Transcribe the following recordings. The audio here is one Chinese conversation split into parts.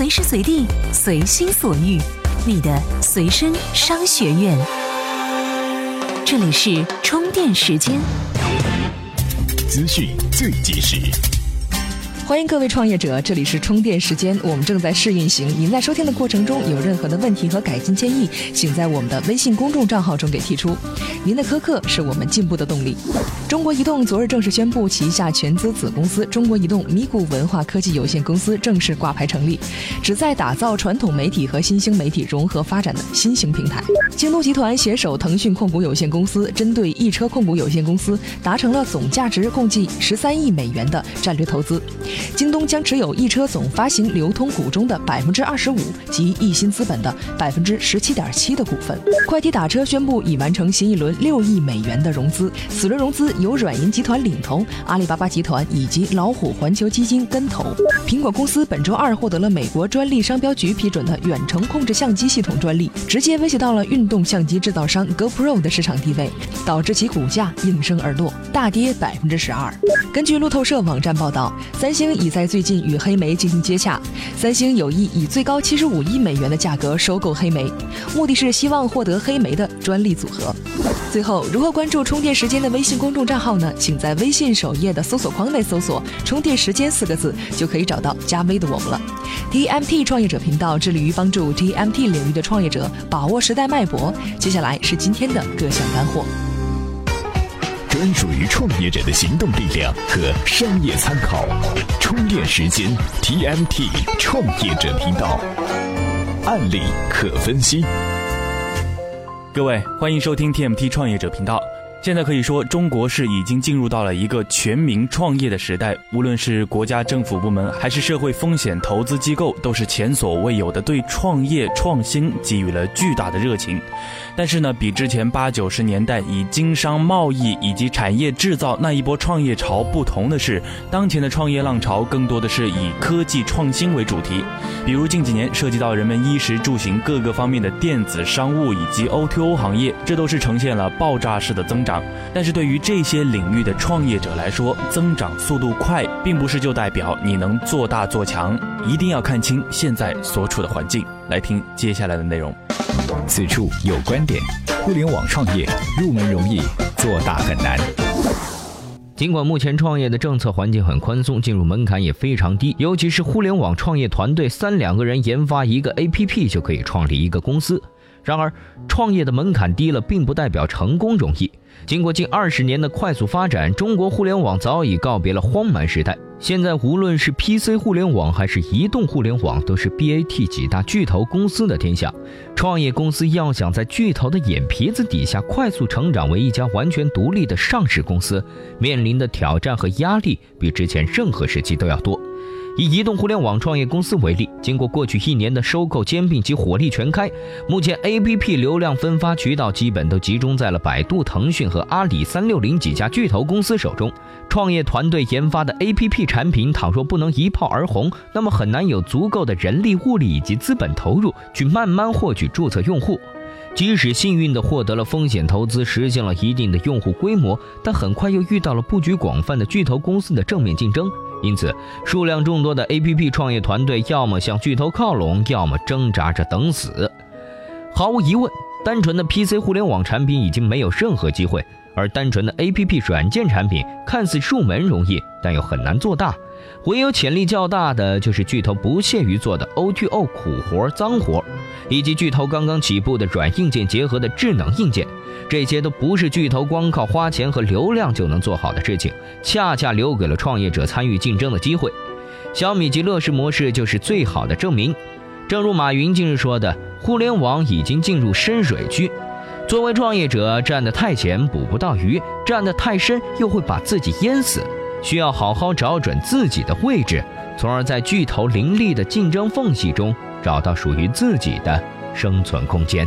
随时随地，随心所欲，你的随身商学院。这里是充电时间，资讯最及时。欢迎各位创业者，这里是充电时间，我们正在试运行。您在收听的过程中有任何的问题和改进建议，请在我们的微信公众账号中给提出。您的苛刻是我们进步的动力。中国移动昨日正式宣布，旗下全资子公司中国移动咪咕文化科技有限公司正式挂牌成立，旨在打造传统媒体和新兴媒体融合发展的新型平台。京东集团携手腾讯控股有限公司，针对易车控股有限公司达成了总价值共计十三亿美元的战略投资。京东将持有易车总发行流通股中的百分之二十五及易鑫资本的百分之十七点七的股份。快滴打车宣布已完成新一轮六亿美元的融资，此轮融资由软银集团领投，阿里巴巴集团以及老虎环球基金跟投。苹果公司本周二获得了美国专利商标局批准的远程控制相机系统专利，直接威胁到了运动相机制造商 GoPro 的市场地位，导致其股价应声而落，大跌百分之十二。根据路透社网站报道，三星已在最近与黑莓进行接洽，三星有意以最高七十五亿美元的价格收购黑莓，目的是希望获得黑莓的专利组合。最后，如何关注充电时间的微信公众账号呢？请在微信首页的搜索框内搜索“充电时间”四个字，就可以找到加微的我们了。TMT 创业者频道致力于帮助 TMT 领域的创业者把握时代脉搏。接下来是今天的各项干货。专属于创业者的行动力量和商业参考，充电时间 TMT 创业者频道，案例可分析。各位，欢迎收听 TMT 创业者频道。现在可以说，中国是已经进入到了一个全民创业的时代。无论是国家政府部门，还是社会风险投资机构，都是前所未有的对创业创新给予了巨大的热情。但是呢，比之前八九十年代以经商贸易以及产业制造那一波创业潮不同的是，当前的创业浪潮更多的是以科技创新为主题。比如近几年涉及到人们衣食住行各个方面的电子商务以及 O2O 行业，这都是呈现了爆炸式的增长。但是对于这些领域的创业者来说，增长速度快，并不是就代表你能做大做强，一定要看清现在所处的环境。来听接下来的内容。此处有观点：互联网创业入门容易，做大很难。尽管目前创业的政策环境很宽松，进入门槛也非常低，尤其是互联网创业团队三两个人研发一个 APP 就可以创立一个公司。然而，创业的门槛低了，并不代表成功容易。经过近二十年的快速发展，中国互联网早已告别了荒蛮时代。现在，无论是 PC 互联网还是移动互联网，都是 BAT 几大巨头公司的天下。创业公司要想在巨头的眼皮子底下快速成长为一家完全独立的上市公司，面临的挑战和压力比之前任何时期都要多。以移动互联网创业公司为例，经过过去一年的收购兼并及火力全开，目前 APP 流量分发渠道基本都集中在了百度、腾讯和阿里、三六零几家巨头公司手中。创业团队研发的 APP 产品，倘若不能一炮而红，那么很难有足够的人力、物力以及资本投入去慢慢获取注册用户。即使幸运地获得了风险投资，实现了一定的用户规模，但很快又遇到了布局广泛的巨头公司的正面竞争。因此，数量众多的 APP 创业团队要么向巨头靠拢，要么挣扎着等死。毫无疑问，单纯的 PC 互联网产品已经没有任何机会，而单纯的 APP 软件产品看似入门容易，但又很难做大。唯有潜力较大的，就是巨头不屑于做的 O2O 苦活、脏活，以及巨头刚刚起步的软硬件结合的智能硬件。这些都不是巨头光靠花钱和流量就能做好的事情，恰恰留给了创业者参与竞争的机会。小米及乐视模式就是最好的证明。正如马云近日说的：“互联网已经进入深水区。”作为创业者，站得太浅捕不到鱼，站得太深又会把自己淹死。需要好好找准自己的位置，从而在巨头林立的竞争缝隙中找到属于自己的生存空间。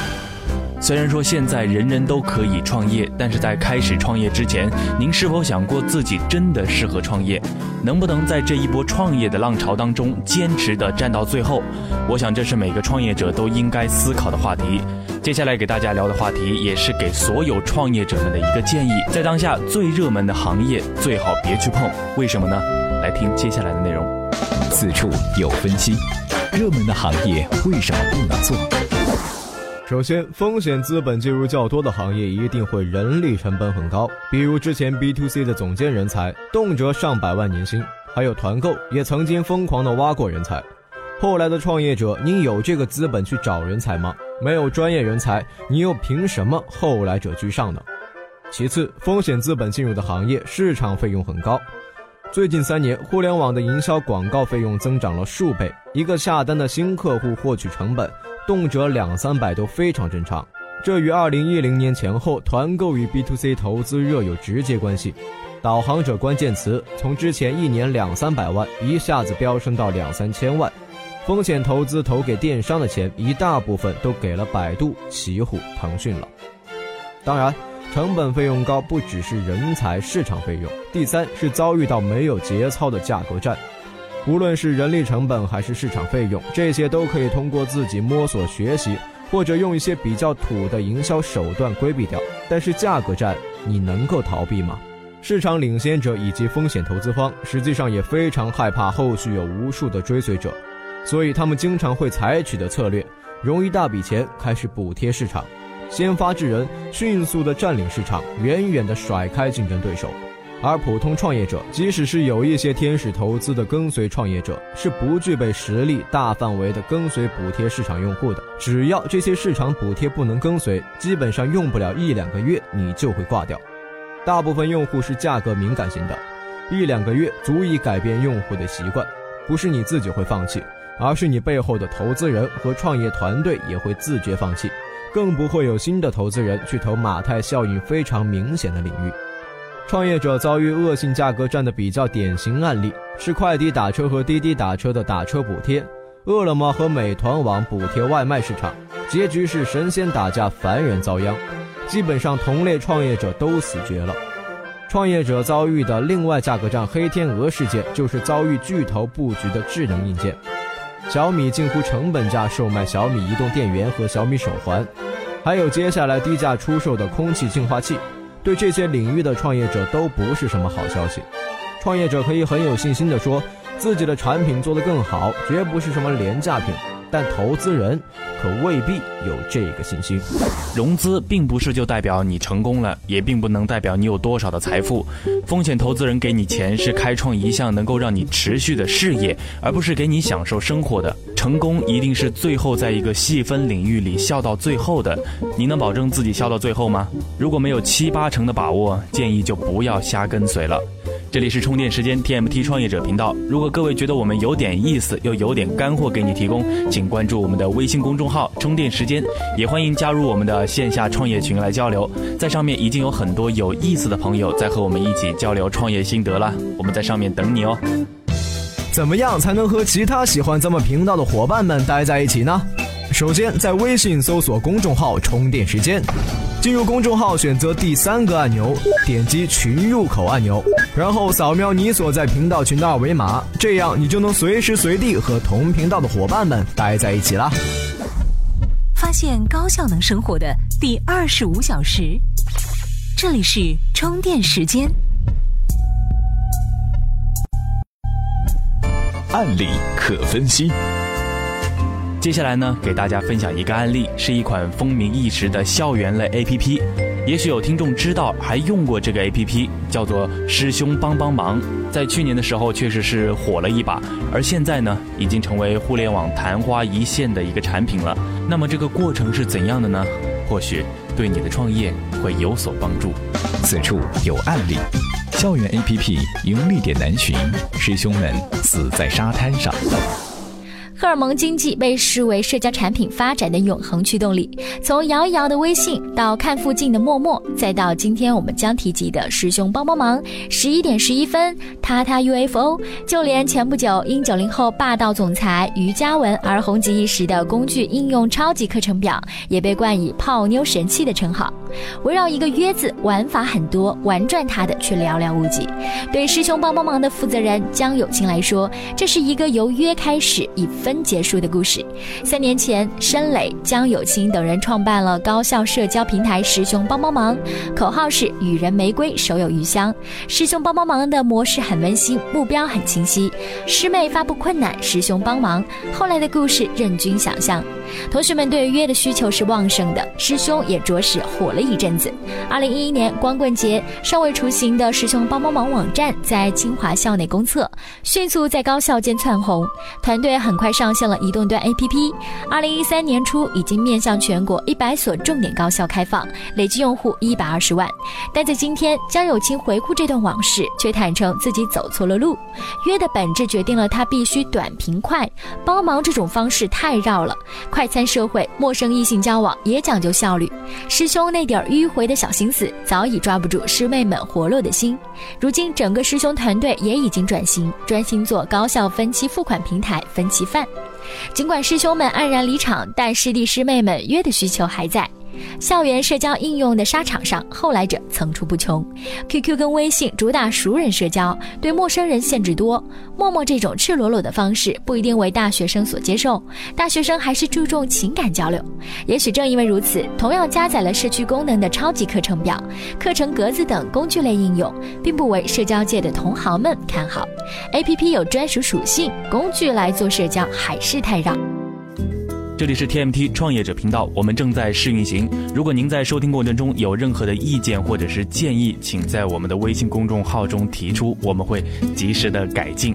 虽然说现在人人都可以创业，但是在开始创业之前，您是否想过自己真的适合创业？能不能在这一波创业的浪潮当中坚持的站到最后？我想这是每个创业者都应该思考的话题。接下来给大家聊的话题，也是给所有创业者们的一个建议：在当下最热门的行业，最好别去碰。为什么呢？来听接下来的内容。此处有分析，热门的行业为什么不能做？首先，风险资本介入较多的行业一定会人力成本很高，比如之前 B to C 的总监人才，动辄上百万年薪，还有团购也曾经疯狂的挖过人才。后来的创业者，你有这个资本去找人才吗？没有专业人才，你又凭什么后来者居上呢？其次，风险资本进入的行业市场费用很高。最近三年，互联网的营销广告费用增长了数倍，一个下单的新客户获取成本动辄两三百都非常正常。这与二零一零年前后团购与 B to C 投资热有直接关系。导航者关键词从之前一年两三百万一下子飙升到两三千万。风险投资投给电商的钱，一大部分都给了百度、奇虎、腾讯了。当然，成本费用高不只是人才、市场费用，第三是遭遇到没有节操的价格战。无论是人力成本还是市场费用，这些都可以通过自己摸索学习，或者用一些比较土的营销手段规避掉。但是价格战，你能够逃避吗？市场领先者以及风险投资方，实际上也非常害怕后续有无数的追随者。所以他们经常会采取的策略，融一大笔钱开始补贴市场，先发制人，迅速的占领市场，远远的甩开竞争对手。而普通创业者，即使是有一些天使投资的跟随创业者，是不具备实力大范围的跟随补贴市场用户的。只要这些市场补贴不能跟随，基本上用不了一两个月，你就会挂掉。大部分用户是价格敏感型的，一两个月足以改变用户的习惯，不是你自己会放弃。而是你背后的投资人和创业团队也会自觉放弃，更不会有新的投资人去投马太效应非常明显的领域。创业者遭遇恶性价格战的比较典型案例是快滴打车和滴滴打车的打车补贴，饿了么和美团网补贴外卖市场，结局是神仙打架，凡人遭殃，基本上同类创业者都死绝了。创业者遭遇的另外价格战黑天鹅事件，就是遭遇巨头布局的智能硬件。小米近乎成本价售卖小米移动电源和小米手环，还有接下来低价出售的空气净化器，对这些领域的创业者都不是什么好消息。创业者可以很有信心地说，自己的产品做得更好，绝不是什么廉价品。但投资人可未必有这个信心。融资并不是就代表你成功了，也并不能代表你有多少的财富。风险投资人给你钱是开创一项能够让你持续的事业，而不是给你享受生活的。成功一定是最后在一个细分领域里笑到最后的。你能保证自己笑到最后吗？如果没有七八成的把握，建议就不要瞎跟随了。这里是充电时间 TMT 创业者频道。如果各位觉得我们有点意思，又有点干货给你提供，请关注我们的微信公众号“充电时间”，也欢迎加入我们的线下创业群来交流。在上面已经有很多有意思的朋友在和我们一起交流创业心得了，我们在上面等你哦。怎么样才能和其他喜欢咱们频道的伙伴们待在一起呢？首先，在微信搜索公众号“充电时间”。进入公众号，选择第三个按钮，点击群入口按钮，然后扫描你所在频道群的二维码，这样你就能随时随地和同频道的伙伴们待在一起啦。发现高效能生活的第二十五小时，这里是充电时间。案例可分析。接下来呢，给大家分享一个案例，是一款风靡一时的校园类 APP。也许有听众知道，还用过这个 APP，叫做“师兄帮帮忙”。在去年的时候，确实是火了一把，而现在呢，已经成为互联网昙花一现的一个产品了。那么这个过程是怎样的呢？或许对你的创业会有所帮助。此处有案例：校园 APP 盈利点难寻，师兄们死在沙滩上。荷尔蒙经济被视为社交产品发展的永恒驱动力。从摇一摇的微信，到看附近的陌陌，再到今天我们将提及的师兄帮帮忙，十一点十一分，他他 UFO，就连前不久因九零后霸道总裁于嘉文而红极一时的工具应用超级课程表，也被冠以泡妞神器的称号。围绕一个约字，玩法很多，玩转它的却寥寥无几。对师兄帮帮忙的负责人江有清来说，这是一个由约开始以分结束的故事。三年前，申磊、江有清等人创办了高校社交平台“师兄帮帮忙”，口号是“与人玫瑰，手有余香”。师兄帮帮忙的模式很温馨，目标很清晰。师妹发布困难，师兄帮忙。后来的故事任君想象。同学们对约的需求是旺盛的，师兄也着实火了一阵子。二零一一年光棍节，尚未雏形的师兄帮帮忙网站在清华校内公测，迅速在高校间窜红。团队很快上线了移动端 APP。二零一三年初，已经面向全国一百所重点高校开放，累计用户一百二十万。但在今天，江有清回顾这段往事，却坦诚自己走错了路。约的本质决定了他必须短平快，帮忙这种方式太绕了。快餐社会，陌生异性交往也讲究效率。师兄那点迂回的小心思，早已抓不住师妹们活络的心。如今，整个师兄团队也已经转型，专心做高校分期付款平台分期饭。尽管师兄们黯然离场，但师弟师妹们约的需求还在。校园社交应用的沙场上，后来者层出不穷。QQ 跟微信主打熟人社交，对陌生人限制多。陌陌这种赤裸裸的方式不一定为大学生所接受，大学生还是注重情感交流。也许正因为如此，同样加载了社区功能的超级课程表、课程格子等工具类应用，并不为社交界的同行们看好。APP 有专属属性，工具来做社交还是太绕。这里是 TMT 创业者频道，我们正在试运行。如果您在收听过程中有任何的意见或者是建议，请在我们的微信公众号中提出，我们会及时的改进。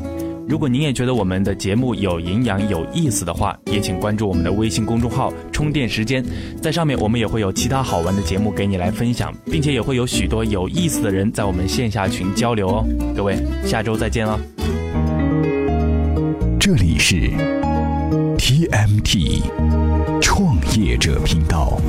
如果您也觉得我们的节目有营养、有意思的话，也请关注我们的微信公众号“充电时间”。在上面，我们也会有其他好玩的节目给你来分享，并且也会有许多有意思的人在我们线下群交流哦。各位，下周再见了。这里是。mt 创业者频道。